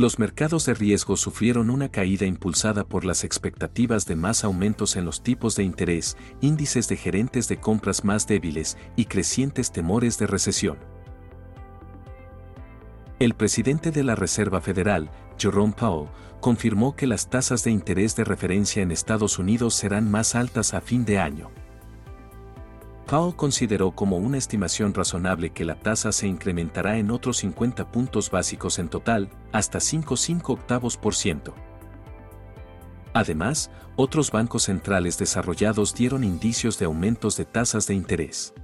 Los mercados de riesgo sufrieron una caída impulsada por las expectativas de más aumentos en los tipos de interés, índices de gerentes de compras más débiles y crecientes temores de recesión. El presidente de la Reserva Federal, Jerome Powell, confirmó que las tasas de interés de referencia en Estados Unidos serán más altas a fin de año. Powell consideró como una estimación razonable que la tasa se incrementará en otros 50 puntos básicos en total, hasta 5,5 octavos por ciento. Además, otros bancos centrales desarrollados dieron indicios de aumentos de tasas de interés.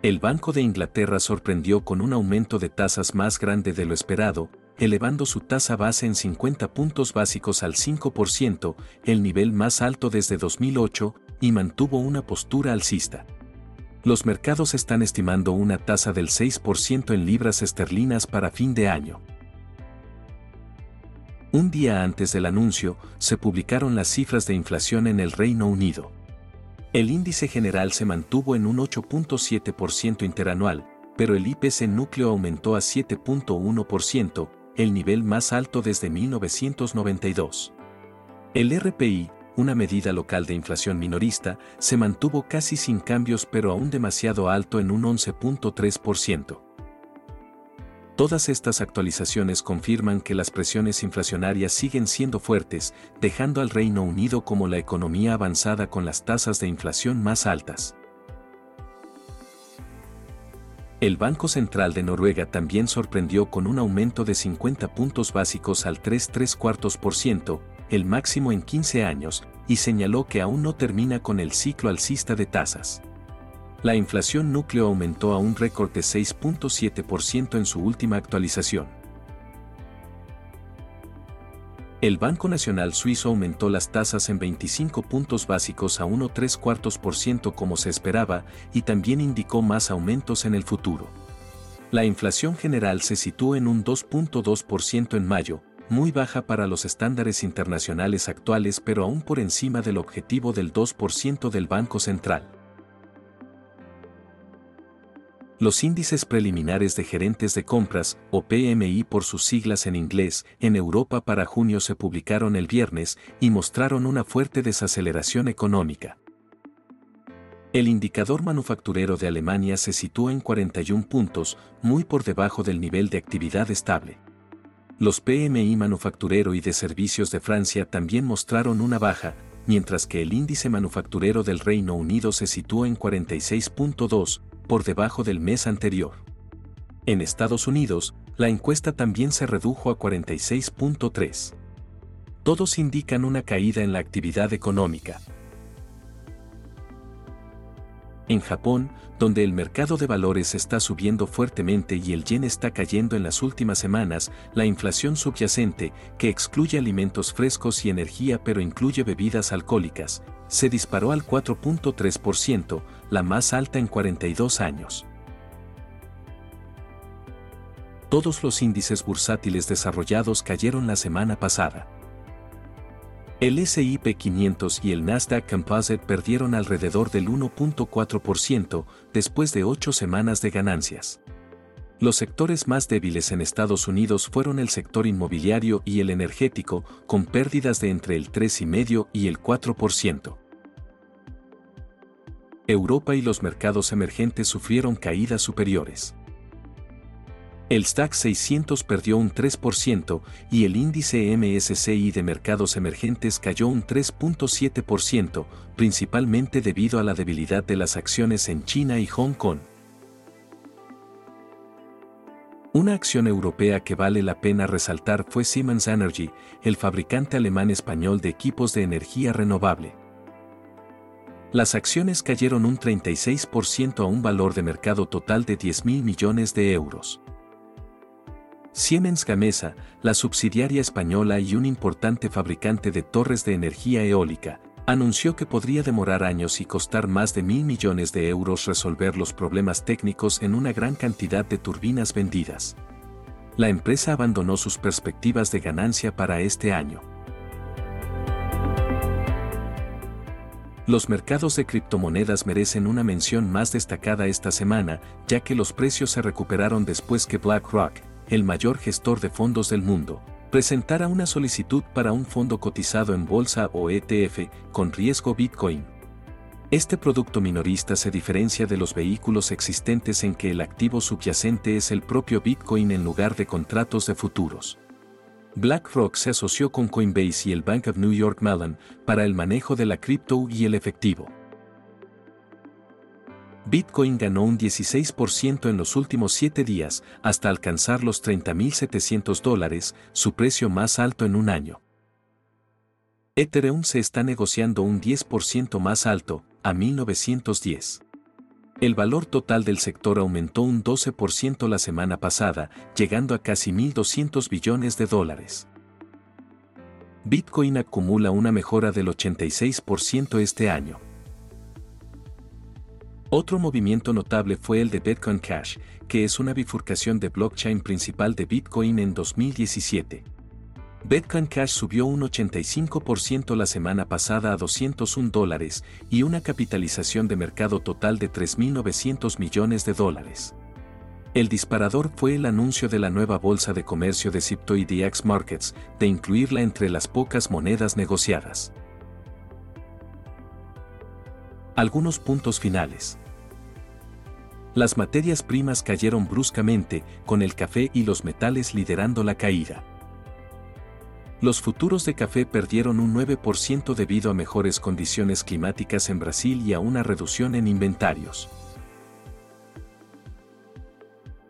El Banco de Inglaterra sorprendió con un aumento de tasas más grande de lo esperado, elevando su tasa base en 50 puntos básicos al 5%, el nivel más alto desde 2008, y mantuvo una postura alcista. Los mercados están estimando una tasa del 6% en libras esterlinas para fin de año. Un día antes del anuncio, se publicaron las cifras de inflación en el Reino Unido. El índice general se mantuvo en un 8.7% interanual, pero el IPC núcleo aumentó a 7.1%, el nivel más alto desde 1992. El RPI, una medida local de inflación minorista, se mantuvo casi sin cambios pero aún demasiado alto en un 11.3%. Todas estas actualizaciones confirman que las presiones inflacionarias siguen siendo fuertes, dejando al Reino Unido como la economía avanzada con las tasas de inflación más altas. El Banco Central de Noruega también sorprendió con un aumento de 50 puntos básicos al 3,3 cuartos por ciento, el máximo en 15 años, y señaló que aún no termina con el ciclo alcista de tasas. La inflación núcleo aumentó a un récord de 6.7% en su última actualización. El Banco Nacional Suizo aumentó las tasas en 25 puntos básicos a 1,3 cuartos por ciento como se esperaba y también indicó más aumentos en el futuro. La inflación general se situó en un 2.2% en mayo, muy baja para los estándares internacionales actuales pero aún por encima del objetivo del 2% del Banco Central. Los índices preliminares de gerentes de compras, o PMI por sus siglas en inglés, en Europa para junio se publicaron el viernes y mostraron una fuerte desaceleración económica. El indicador manufacturero de Alemania se sitúa en 41 puntos, muy por debajo del nivel de actividad estable. Los PMI manufacturero y de servicios de Francia también mostraron una baja, mientras que el índice manufacturero del Reino Unido se sitúa en 46.2, por debajo del mes anterior. En Estados Unidos, la encuesta también se redujo a 46.3. Todos indican una caída en la actividad económica, en Japón, donde el mercado de valores está subiendo fuertemente y el yen está cayendo en las últimas semanas, la inflación subyacente, que excluye alimentos frescos y energía pero incluye bebidas alcohólicas, se disparó al 4.3%, la más alta en 42 años. Todos los índices bursátiles desarrollados cayeron la semana pasada. El SIP 500 y el Nasdaq Composite perdieron alrededor del 1.4% después de ocho semanas de ganancias. Los sectores más débiles en Estados Unidos fueron el sector inmobiliario y el energético, con pérdidas de entre el 3,5 y el 4%. Europa y los mercados emergentes sufrieron caídas superiores. El STAC 600 perdió un 3% y el índice MSCI de mercados emergentes cayó un 3.7%, principalmente debido a la debilidad de las acciones en China y Hong Kong. Una acción europea que vale la pena resaltar fue Siemens Energy, el fabricante alemán español de equipos de energía renovable. Las acciones cayeron un 36% a un valor de mercado total de 10 mil millones de euros. Siemens Gamesa, la subsidiaria española y un importante fabricante de torres de energía eólica, anunció que podría demorar años y costar más de mil millones de euros resolver los problemas técnicos en una gran cantidad de turbinas vendidas. La empresa abandonó sus perspectivas de ganancia para este año. Los mercados de criptomonedas merecen una mención más destacada esta semana, ya que los precios se recuperaron después que BlackRock, el mayor gestor de fondos del mundo, presentara una solicitud para un fondo cotizado en bolsa o ETF con riesgo Bitcoin. Este producto minorista se diferencia de los vehículos existentes en que el activo subyacente es el propio Bitcoin en lugar de contratos de futuros. BlackRock se asoció con Coinbase y el Bank of New York Mellon para el manejo de la cripto y el efectivo. Bitcoin ganó un 16% en los últimos 7 días hasta alcanzar los 30.700 dólares, su precio más alto en un año. Ethereum se está negociando un 10% más alto, a 1910. El valor total del sector aumentó un 12% la semana pasada, llegando a casi 1.200 billones de dólares. Bitcoin acumula una mejora del 86% este año. Otro movimiento notable fue el de Bitcoin Cash, que es una bifurcación de blockchain principal de Bitcoin en 2017. Bitcoin Cash subió un 85% la semana pasada a 201 dólares y una capitalización de mercado total de 3.900 millones de dólares. El disparador fue el anuncio de la nueva bolsa de comercio de Crypto y Markets de incluirla entre las pocas monedas negociadas. Algunos puntos finales. Las materias primas cayeron bruscamente, con el café y los metales liderando la caída. Los futuros de café perdieron un 9% debido a mejores condiciones climáticas en Brasil y a una reducción en inventarios.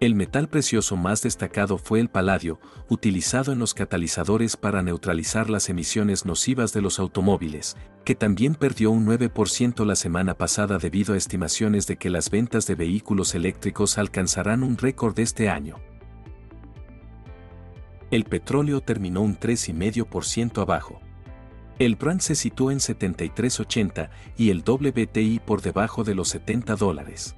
El metal precioso más destacado fue el paladio, utilizado en los catalizadores para neutralizar las emisiones nocivas de los automóviles, que también perdió un 9% la semana pasada debido a estimaciones de que las ventas de vehículos eléctricos alcanzarán un récord este año. El petróleo terminó un 3,5% abajo. El Brent se situó en 73.80 y el WTI por debajo de los 70 dólares.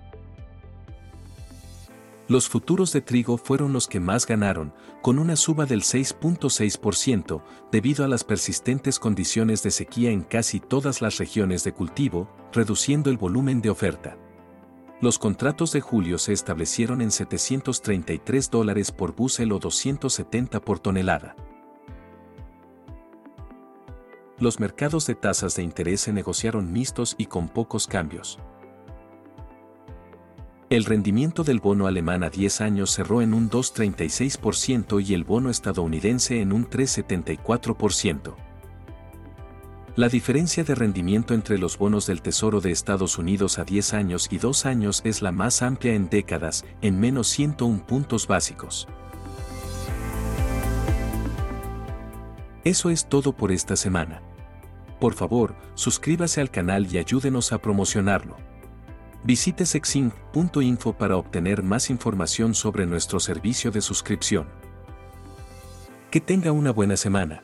Los futuros de trigo fueron los que más ganaron, con una suba del 6.6%, debido a las persistentes condiciones de sequía en casi todas las regiones de cultivo, reduciendo el volumen de oferta. Los contratos de julio se establecieron en 733 dólares por bushel o 270 por tonelada. Los mercados de tasas de interés se negociaron mixtos y con pocos cambios. El rendimiento del bono alemán a 10 años cerró en un 2,36% y el bono estadounidense en un 3,74%. La diferencia de rendimiento entre los bonos del Tesoro de Estados Unidos a 10 años y 2 años es la más amplia en décadas, en menos 101 puntos básicos. Eso es todo por esta semana. Por favor, suscríbase al canal y ayúdenos a promocionarlo. Visite sexinc.info para obtener más información sobre nuestro servicio de suscripción. Que tenga una buena semana.